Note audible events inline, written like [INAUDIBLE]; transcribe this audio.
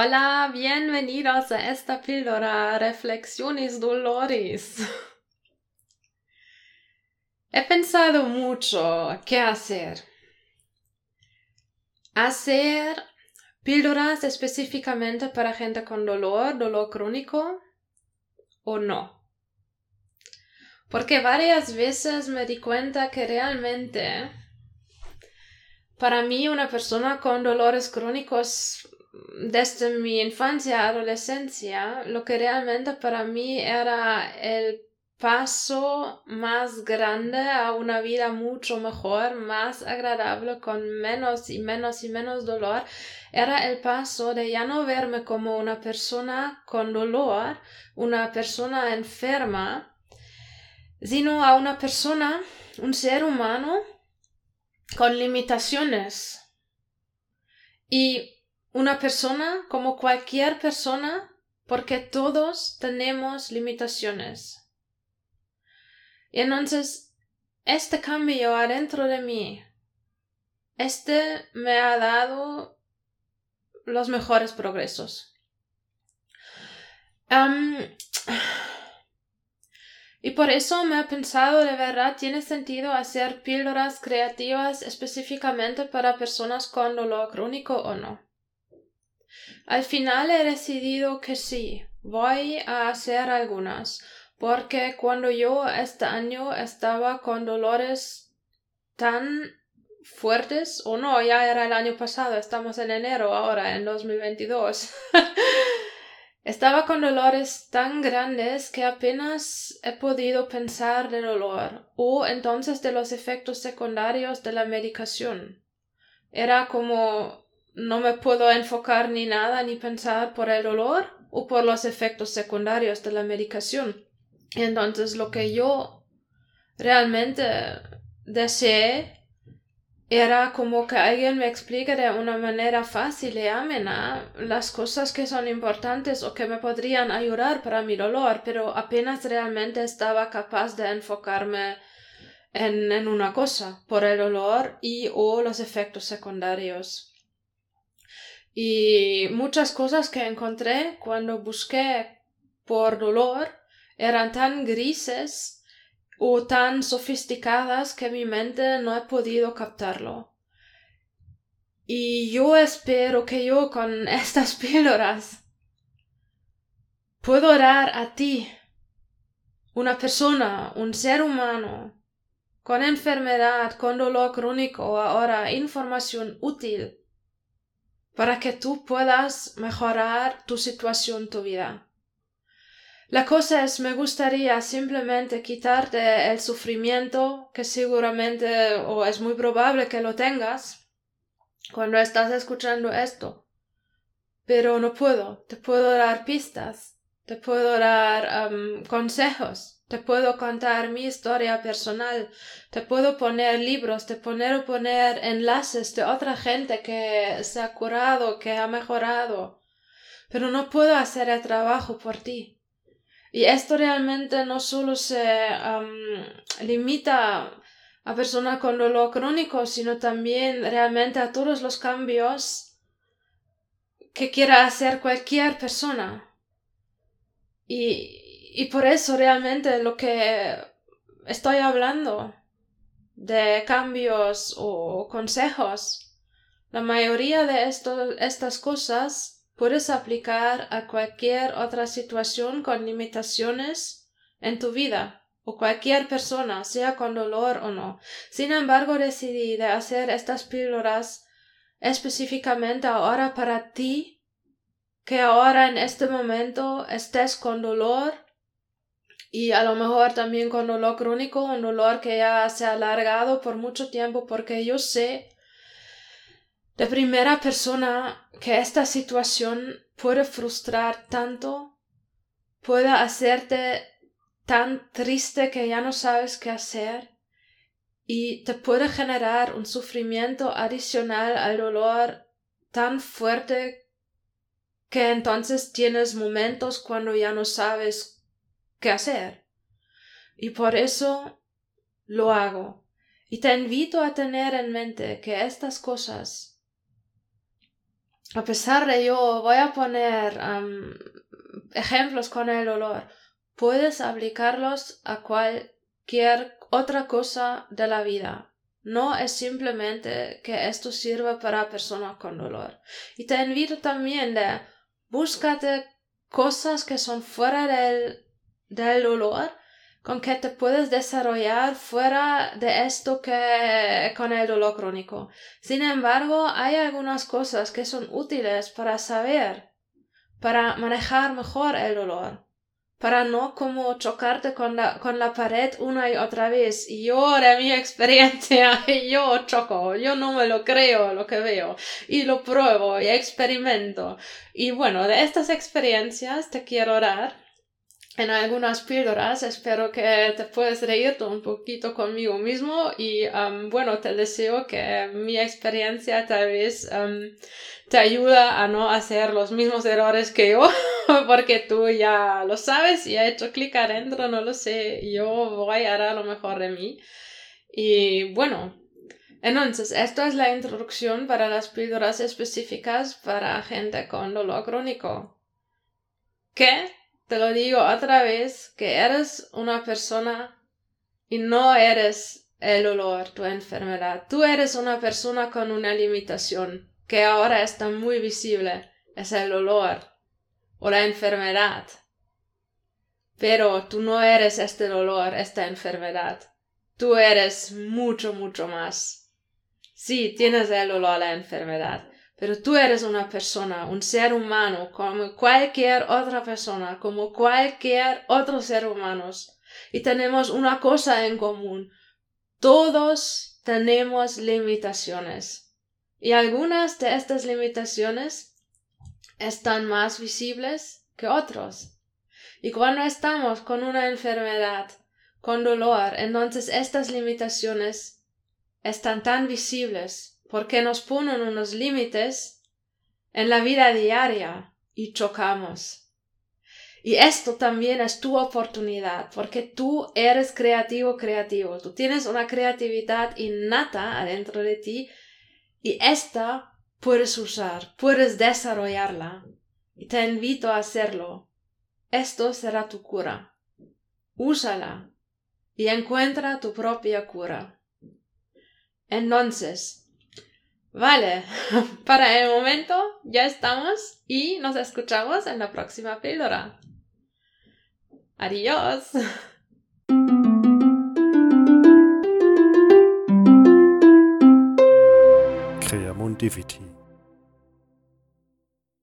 Hola, bienvenidos a esta píldora Reflexiones Dolores. [LAUGHS] He pensado mucho qué hacer. Hacer píldoras específicamente para gente con dolor, dolor crónico o no. Porque varias veces me di cuenta que realmente para mí una persona con dolores crónicos desde mi infancia, adolescencia, lo que realmente para mí era el paso más grande a una vida mucho mejor, más agradable, con menos y menos y menos dolor, era el paso de ya no verme como una persona con dolor, una persona enferma, sino a una persona, un ser humano con limitaciones. Y una persona como cualquier persona porque todos tenemos limitaciones. Y entonces, este cambio adentro de mí, este me ha dado los mejores progresos. y por eso me he pensado de verdad tiene sentido hacer píldoras creativas específicamente para personas con dolor crónico o no. Al final he decidido que sí, voy a hacer algunas, porque cuando yo este año estaba con dolores tan fuertes, o no, ya era el año pasado, estamos en enero ahora, en 2022. [LAUGHS] Estaba con dolores tan grandes que apenas he podido pensar de dolor o entonces de los efectos secundarios de la medicación. Era como no me puedo enfocar ni nada ni pensar por el dolor o por los efectos secundarios de la medicación. Entonces lo que yo realmente deseé era como que alguien me explique de una manera fácil y amena las cosas que son importantes o que me podrían ayudar para mi dolor, pero apenas realmente estaba capaz de enfocarme en, en una cosa, por el dolor y o los efectos secundarios. Y muchas cosas que encontré cuando busqué por dolor eran tan grises o tan sofisticadas que mi mente no ha podido captarlo. Y yo espero que yo con [LAUGHS] estas píldoras puedo dar a ti, una persona, un ser humano, con enfermedad, con dolor crónico, ahora información útil para que tú puedas mejorar tu situación, tu vida. La cosa es, me gustaría simplemente quitarte el sufrimiento que seguramente o es muy probable que lo tengas cuando estás escuchando esto. Pero no puedo, te puedo dar pistas, te puedo dar consejos te puedo contar mi historia personal, te puedo poner libros, te puedo poner enlaces de otra gente que se ha curado, que ha mejorado, pero no puedo hacer el trabajo por ti. Y esto realmente no solo se limita a personas con dolor crónico, sino también realmente a todos los cambios que quiera hacer cualquier persona. Y, y por eso realmente lo que estoy hablando de cambios o consejos, la mayoría de estas cosas puedes aplicar a cualquier otra situación con limitaciones en tu vida o cualquier persona, sea con dolor o no. Sin embargo, decidí de hacer estas píldoras específicamente ahora para ti, que ahora en este momento estés con dolor y a lo mejor también con dolor crónico, un dolor que ya se ha alargado por mucho tiempo, porque yo sé de primera persona que esta situación puede frustrar tanto, puede hacerte tan triste que ya no sabes qué hacer y te puede generar un sufrimiento adicional al dolor tan fuerte que entonces tienes momentos cuando ya no sabes qué hacer. Y por eso lo hago. Y te invito a tener en mente que estas cosas a pesar de yo voy a poner ejemplos con el olor, puedes aplicarlos a cualquier otra cosa de la vida. No es simplemente que esto sirva para personas con dolor. Y te invito también de búscate cosas que son fuera del, del dolor con que te puedes desarrollar fuera de esto que con el dolor crónico. Sin embargo, hay algunas cosas que son útiles para saber, para manejar mejor el dolor, para no como chocarte con la, con la pared una y otra vez. Yo de mi experiencia, [LAUGHS] yo choco, yo no me lo creo lo que veo, y lo pruebo y experimento. Y bueno, de estas experiencias te quiero dar en algunas píldoras. Espero que te puedas reír un poquito conmigo mismo y um, bueno, te deseo que mi experiencia tal vez um, te ayuda a no hacer los mismos errores que yo, [LAUGHS] porque tú ya lo sabes y ha hecho clic adentro, no lo sé, yo voy a dar lo mejor de mí. Y bueno, entonces, esto es la introducción para las píldoras específicas para gente con dolor crónico. ¿Qué? Te lo digo otra vez, que eres una persona y no eres el olor, tu enfermedad. Tú eres una persona con una limitación que ahora está muy visible, es el olor o la enfermedad. Pero tú no eres este dolor, esta enfermedad. Tú eres mucho, mucho más. Sí, tienes el olor, la enfermedad, pero tú eres una persona, un ser humano, como cualquier otra persona, como cualquier otro ser humano. Y tenemos una cosa en común. Todos tenemos limitaciones. Y algunas de estas limitaciones están más visibles que otros. Y cuando estamos con una enfermedad, con dolor, entonces estas limitaciones están tan visibles porque nos ponen unos límites en la vida diaria y chocamos. Y esto también es tu oportunidad, porque tú eres creativo, creativo. Tú tienes una creatividad innata adentro de ti y esta puedes usar, puedes desarrollarla. Y te invito a hacerlo. Esto será tu cura. Úsala y encuentra tu propia cura. Entonces, Vale, [LAUGHS] para el momento ya estamos y nos escuchamos en la próxima píldora. Adiós. [LAUGHS]